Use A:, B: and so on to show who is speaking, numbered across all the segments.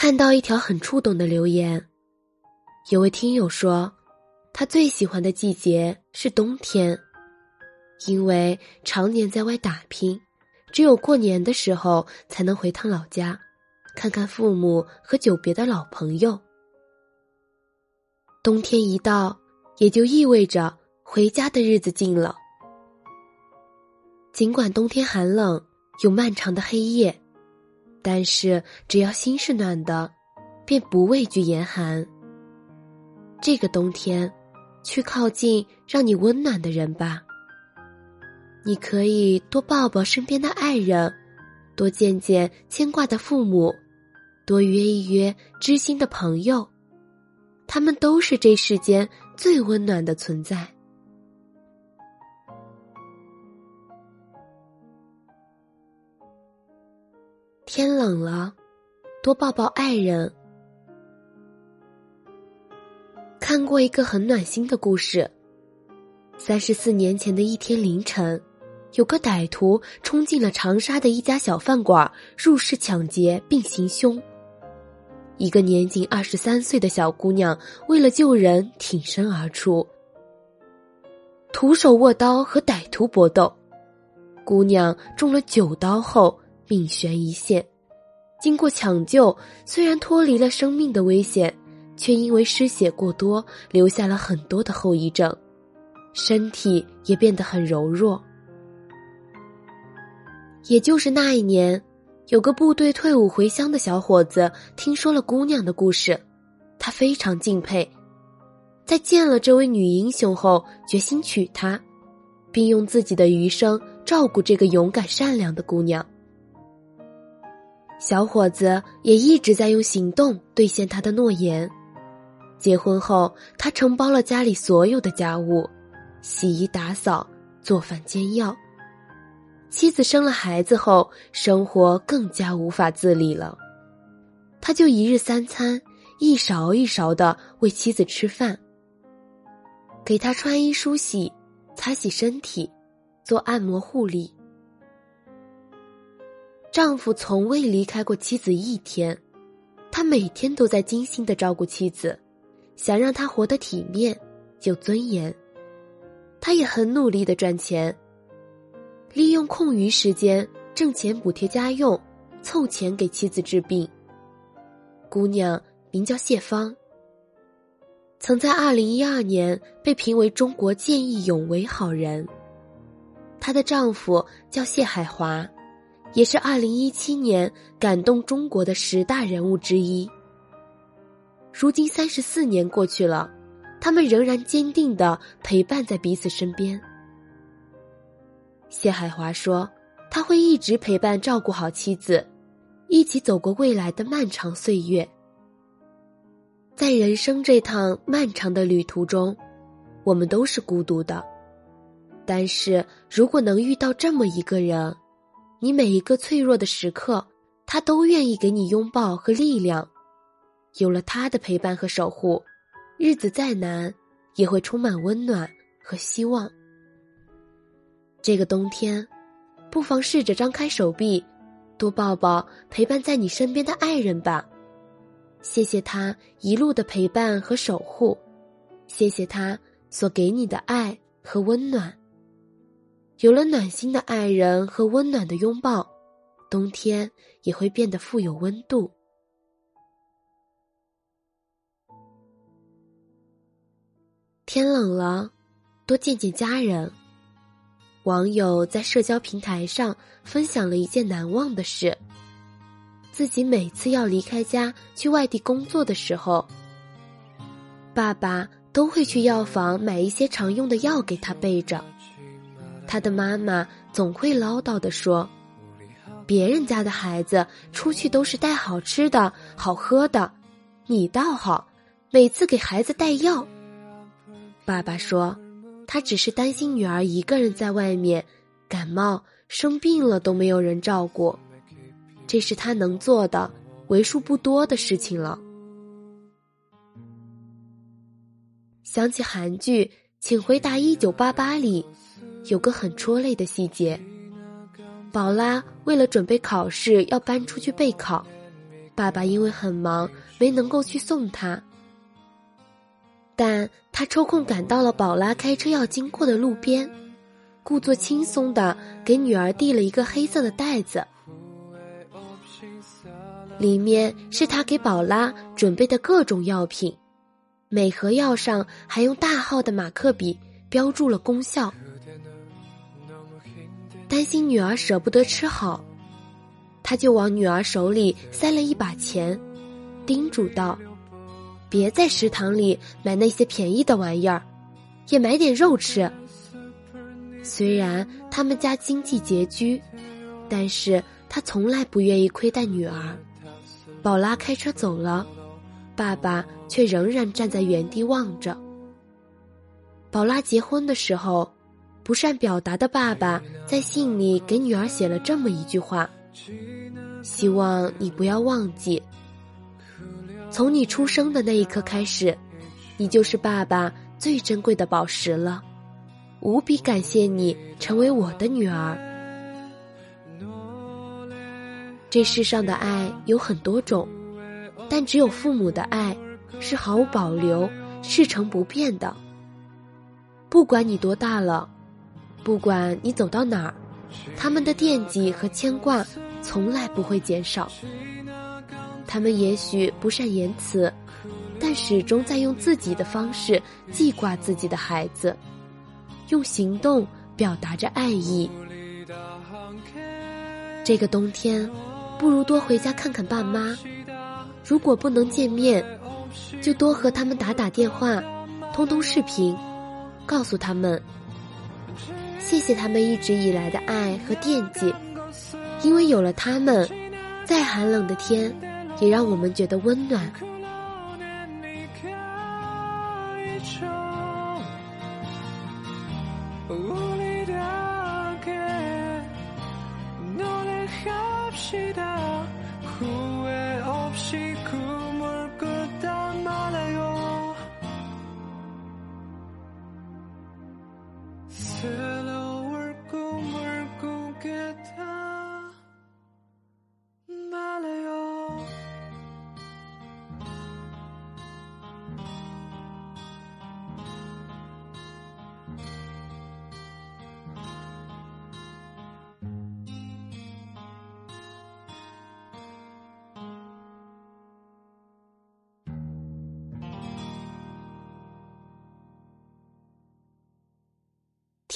A: 看到一条很触动的留言，有位听友说，他最喜欢的季节是冬天，因为常年在外打拼，只有过年的时候才能回趟老家，看看父母和久别的老朋友。冬天一到，也就意味着回家的日子近了。尽管冬天寒冷，有漫长的黑夜。但是，只要心是暖的，便不畏惧严寒。这个冬天，去靠近让你温暖的人吧。你可以多抱抱身边的爱人，多见见牵挂的父母，多约一约知心的朋友，他们都是这世间最温暖的存在。天冷了，多抱抱爱人。看过一个很暖心的故事。三十四年前的一天凌晨，有个歹徒冲进了长沙的一家小饭馆，入室抢劫并行凶。一个年仅二十三岁的小姑娘为了救人挺身而出，徒手握刀和歹徒搏斗，姑娘中了九刀后。命悬一线，经过抢救，虽然脱离了生命的危险，却因为失血过多，留下了很多的后遗症，身体也变得很柔弱。也就是那一年，有个部队退伍回乡的小伙子听说了姑娘的故事，他非常敬佩，在见了这位女英雄后，决心娶她，并用自己的余生照顾这个勇敢善良的姑娘。小伙子也一直在用行动兑现他的诺言。结婚后，他承包了家里所有的家务，洗衣打扫、做饭煎药。妻子生了孩子后，生活更加无法自理了。他就一日三餐，一勺一勺的喂妻子吃饭，给她穿衣梳洗、擦洗身体、做按摩护理。丈夫从未离开过妻子一天，他每天都在精心的照顾妻子，想让她活得体面、有尊严。他也很努力的赚钱，利用空余时间挣钱补贴家用，凑钱给妻子治病。姑娘名叫谢芳，曾在二零一二年被评为中国见义勇为好人。她的丈夫叫谢海华。也是二零一七年感动中国的十大人物之一。如今三十四年过去了，他们仍然坚定的陪伴在彼此身边。谢海华说：“他会一直陪伴照顾好妻子，一起走过未来的漫长岁月。在人生这趟漫长的旅途中，我们都是孤独的，但是如果能遇到这么一个人。”你每一个脆弱的时刻，他都愿意给你拥抱和力量。有了他的陪伴和守护，日子再难也会充满温暖和希望。这个冬天，不妨试着张开手臂，多抱抱陪伴在你身边的爱人吧。谢谢他一路的陪伴和守护，谢谢他所给你的爱和温暖。有了暖心的爱人和温暖的拥抱，冬天也会变得富有温度。天冷了，多见见家人。网友在社交平台上分享了一件难忘的事：自己每次要离开家去外地工作的时候，爸爸都会去药房买一些常用的药给他备着。他的妈妈总会唠叨的说：“别人家的孩子出去都是带好吃的好喝的，你倒好，每次给孩子带药。”爸爸说：“他只是担心女儿一个人在外面感冒生病了都没有人照顾，这是他能做的为数不多的事情了。”想起韩剧《请回答一九八八》里。有个很戳泪的细节，宝拉为了准备考试要搬出去备考，爸爸因为很忙，没能够去送他。但他抽空赶到了宝拉开车要经过的路边，故作轻松的给女儿递了一个黑色的袋子，里面是他给宝拉准备的各种药品，每盒药上还用大号的马克笔标注了功效。担心女儿舍不得吃好，他就往女儿手里塞了一把钱，叮嘱道。别在食堂里买那些便宜的玩意儿，也买点肉吃。虽然他们家经济拮据，但是他从来不愿意亏待女儿。宝拉开车走了，爸爸却仍然站在原地望着。宝拉结婚的时候，不善表达的爸爸在信里给女儿写了这么一句话：“希望你不要忘记。”从你出生的那一刻开始，你就是爸爸最珍贵的宝石了。无比感谢你成为我的女儿。这世上的爱有很多种，但只有父母的爱是毫无保留、赤诚不变的。不管你多大了，不管你走到哪儿，他们的惦记和牵挂从来不会减少。他们也许不善言辞，但始终在用自己的方式记挂自己的孩子，用行动表达着爱意。这个冬天，不如多回家看看爸妈。如果不能见面，就多和他们打打电话，通通视频，告诉他们，谢谢他们一直以来的爱和惦记，因为有了他们，再寒冷的天。也让我们觉得温暖。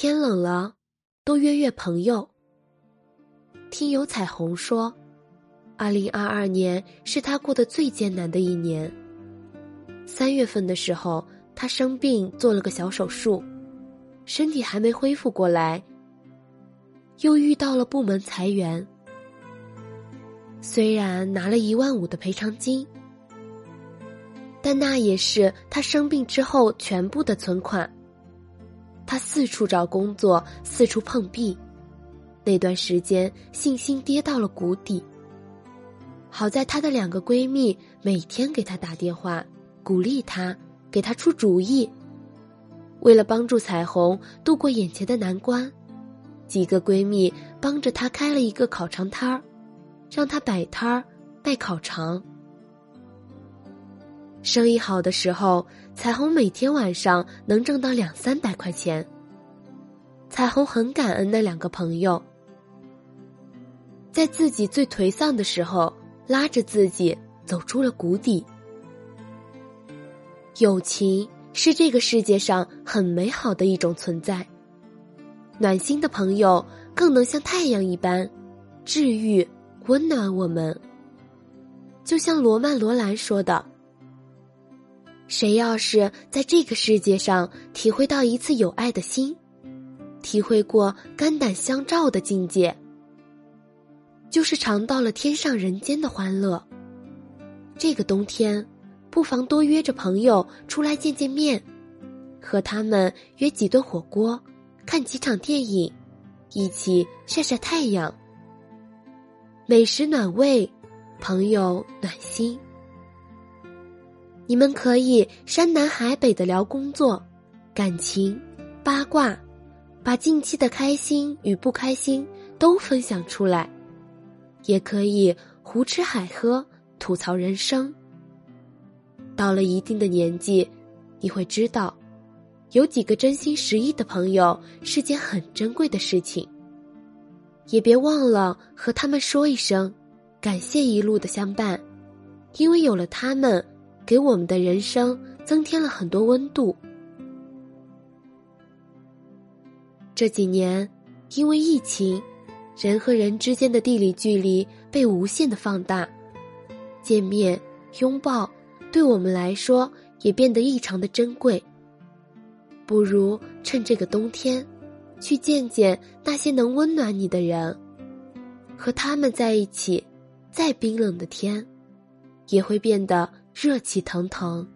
A: 天冷了，多约约朋友。听有彩虹说，二零二二年是他过得最艰难的一年。三月份的时候，他生病做了个小手术，身体还没恢复过来，又遇到了部门裁员。虽然拿了一万五的赔偿金，但那也是他生病之后全部的存款。他四处找工作，四处碰壁，那段时间信心跌到了谷底。好在她的两个闺蜜每天给她打电话，鼓励她，给她出主意。为了帮助彩虹度过眼前的难关，几个闺蜜帮着她开了一个烤肠摊儿，让她摆摊儿卖烤肠。生意好的时候，彩虹每天晚上能挣到两三百块钱。彩虹很感恩那两个朋友，在自己最颓丧的时候，拉着自己走出了谷底。友情是这个世界上很美好的一种存在，暖心的朋友更能像太阳一般，治愈、温暖我们。就像罗曼·罗兰说的。谁要是在这个世界上体会到一次有爱的心，体会过肝胆相照的境界，就是尝到了天上人间的欢乐。这个冬天，不妨多约着朋友出来见见面，和他们约几顿火锅，看几场电影，一起晒晒太阳。美食暖胃，朋友暖心。你们可以山南海北的聊工作、感情、八卦，把近期的开心与不开心都分享出来；也可以胡吃海喝、吐槽人生。到了一定的年纪，你会知道，有几个真心实意的朋友是件很珍贵的事情。也别忘了和他们说一声，感谢一路的相伴，因为有了他们，给我们的人生增添了很多温度。这几年，因为疫情，人和人之间的地理距离被无限的放大，见面、拥抱，对我们来说也变得异常的珍贵。不如趁这个冬天，去见见那些能温暖你的人，和他们在一起，再冰冷的天，也会变得热气腾腾。